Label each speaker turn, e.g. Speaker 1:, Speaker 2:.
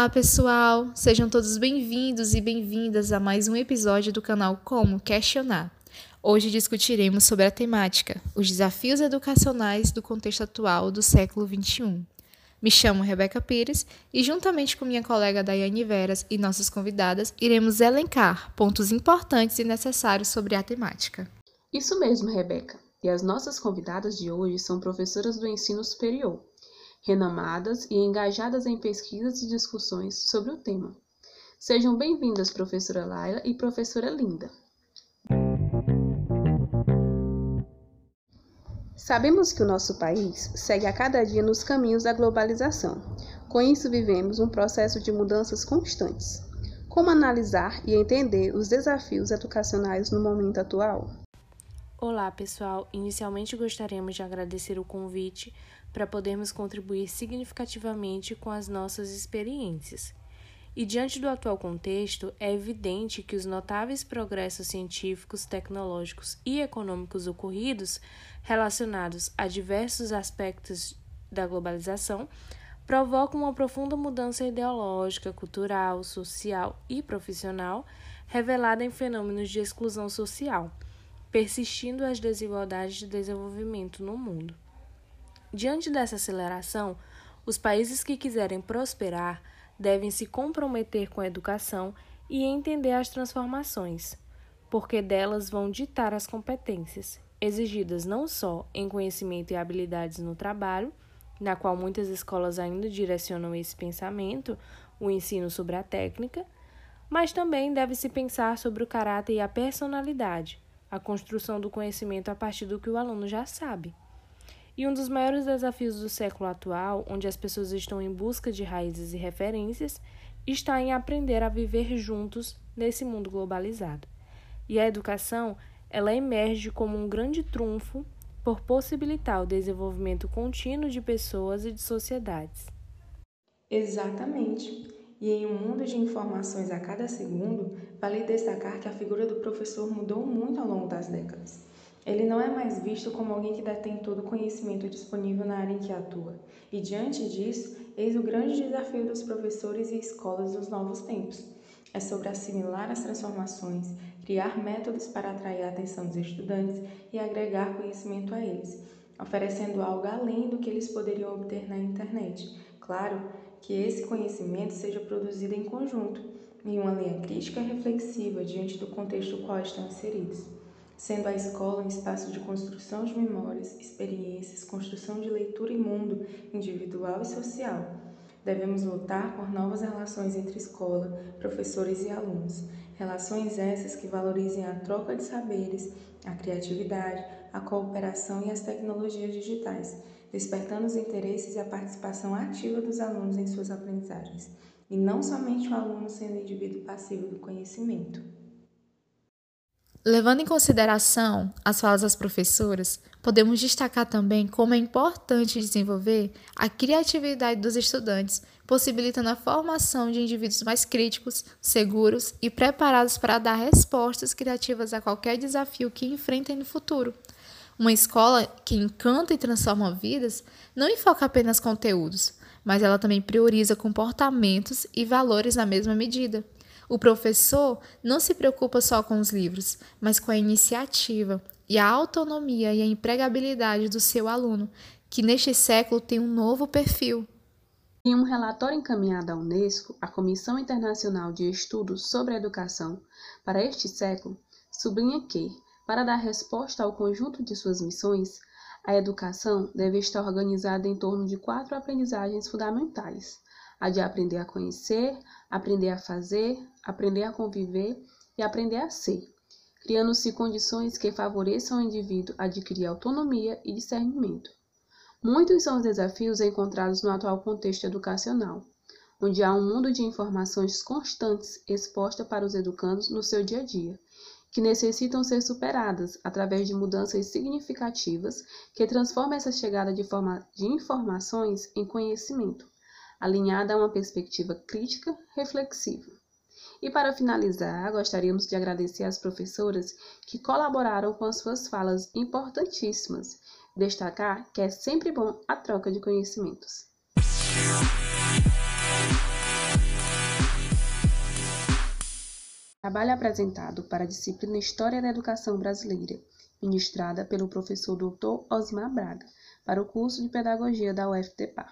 Speaker 1: Olá, pessoal! Sejam todos bem-vindos e bem-vindas a mais um episódio do canal Como Questionar. Hoje discutiremos sobre a temática Os desafios educacionais do contexto atual do século XXI. Me chamo Rebeca Pires e, juntamente com minha colega Daiane Veras e nossas convidadas, iremos elencar pontos importantes e necessários sobre a temática.
Speaker 2: Isso mesmo, Rebeca. E as nossas convidadas de hoje são professoras do ensino superior, renomadas e engajadas em pesquisas e discussões sobre o tema. Sejam bem-vindas, professora Laila e professora Linda. Sabemos que o nosso país segue a cada dia nos caminhos da globalização. Com isso, vivemos um processo de mudanças constantes. Como analisar e entender os desafios educacionais no momento atual?
Speaker 3: Olá, pessoal. Inicialmente gostaríamos de agradecer o convite para podermos contribuir significativamente com as nossas experiências. E diante do atual contexto, é evidente que os notáveis progressos científicos, tecnológicos e econômicos ocorridos relacionados a diversos aspectos da globalização provocam uma profunda mudança ideológica, cultural, social e profissional revelada em fenômenos de exclusão social, persistindo as desigualdades de desenvolvimento no mundo. Diante dessa aceleração, os países que quiserem prosperar devem se comprometer com a educação e entender as transformações, porque delas vão ditar as competências, exigidas não só em conhecimento e habilidades no trabalho, na qual muitas escolas ainda direcionam esse pensamento, o ensino sobre a técnica, mas também deve-se pensar sobre o caráter e a personalidade, a construção do conhecimento a partir do que o aluno já sabe. E um dos maiores desafios do século atual, onde as pessoas estão em busca de raízes e referências, está em aprender a viver juntos nesse mundo globalizado. E a educação, ela emerge como um grande trunfo por possibilitar o desenvolvimento contínuo de pessoas e de sociedades.
Speaker 4: Exatamente. E em um mundo de informações a cada segundo, vale destacar que a figura do professor mudou muito ao longo das décadas. Ele não é mais visto como alguém que detém todo o conhecimento disponível na área em que atua. E diante disso, eis o grande desafio dos professores e escolas dos novos tempos. É sobre assimilar as transformações, criar métodos para atrair a atenção dos estudantes e agregar conhecimento a eles, oferecendo algo além do que eles poderiam obter na internet. Claro que esse conhecimento seja produzido em conjunto, em uma linha crítica reflexiva diante do contexto no qual estão inseridos sendo a escola um espaço de construção de memórias, experiências, construção de leitura e mundo individual e social. Devemos lutar por novas relações entre escola, professores e alunos, relações essas que valorizem a troca de saberes, a criatividade, a cooperação e as tecnologias digitais, despertando os interesses e a participação ativa dos alunos em suas aprendizagens, e não somente o aluno sendo indivíduo passivo do conhecimento.
Speaker 1: Levando em consideração as falas das professoras, podemos destacar também como é importante desenvolver a criatividade dos estudantes, possibilitando a formação de indivíduos mais críticos, seguros e preparados para dar respostas criativas a qualquer desafio que enfrentem no futuro. Uma escola que encanta e transforma vidas não enfoca apenas conteúdos, mas ela também prioriza comportamentos e valores na mesma medida. O professor não se preocupa só com os livros, mas com a iniciativa e a autonomia e a empregabilidade do seu aluno, que neste século tem um novo perfil.
Speaker 2: Em um relatório encaminhado à Unesco, a Comissão Internacional de Estudos sobre a Educação, para este século, sublinha que, para dar resposta ao conjunto de suas missões, a educação deve estar organizada em torno de quatro aprendizagens fundamentais: a de aprender a conhecer, aprender a fazer, aprender a conviver e aprender a ser, criando-se condições que favoreçam ao indivíduo adquirir autonomia e discernimento. Muitos são os desafios encontrados no atual contexto educacional, onde há um mundo de informações constantes exposta para os educandos no seu dia a dia, que necessitam ser superadas através de mudanças significativas que transformam essa chegada de, forma, de informações em conhecimento, alinhada a uma perspectiva crítica, reflexiva. E para finalizar, gostaríamos de agradecer às professoras que colaboraram com as suas falas importantíssimas. Destacar que é sempre bom a troca de conhecimentos. Trabalho apresentado para a disciplina História da Educação Brasileira, ministrada pelo professor Dr. Osmar Braga, para o curso de Pedagogia da UFTPA.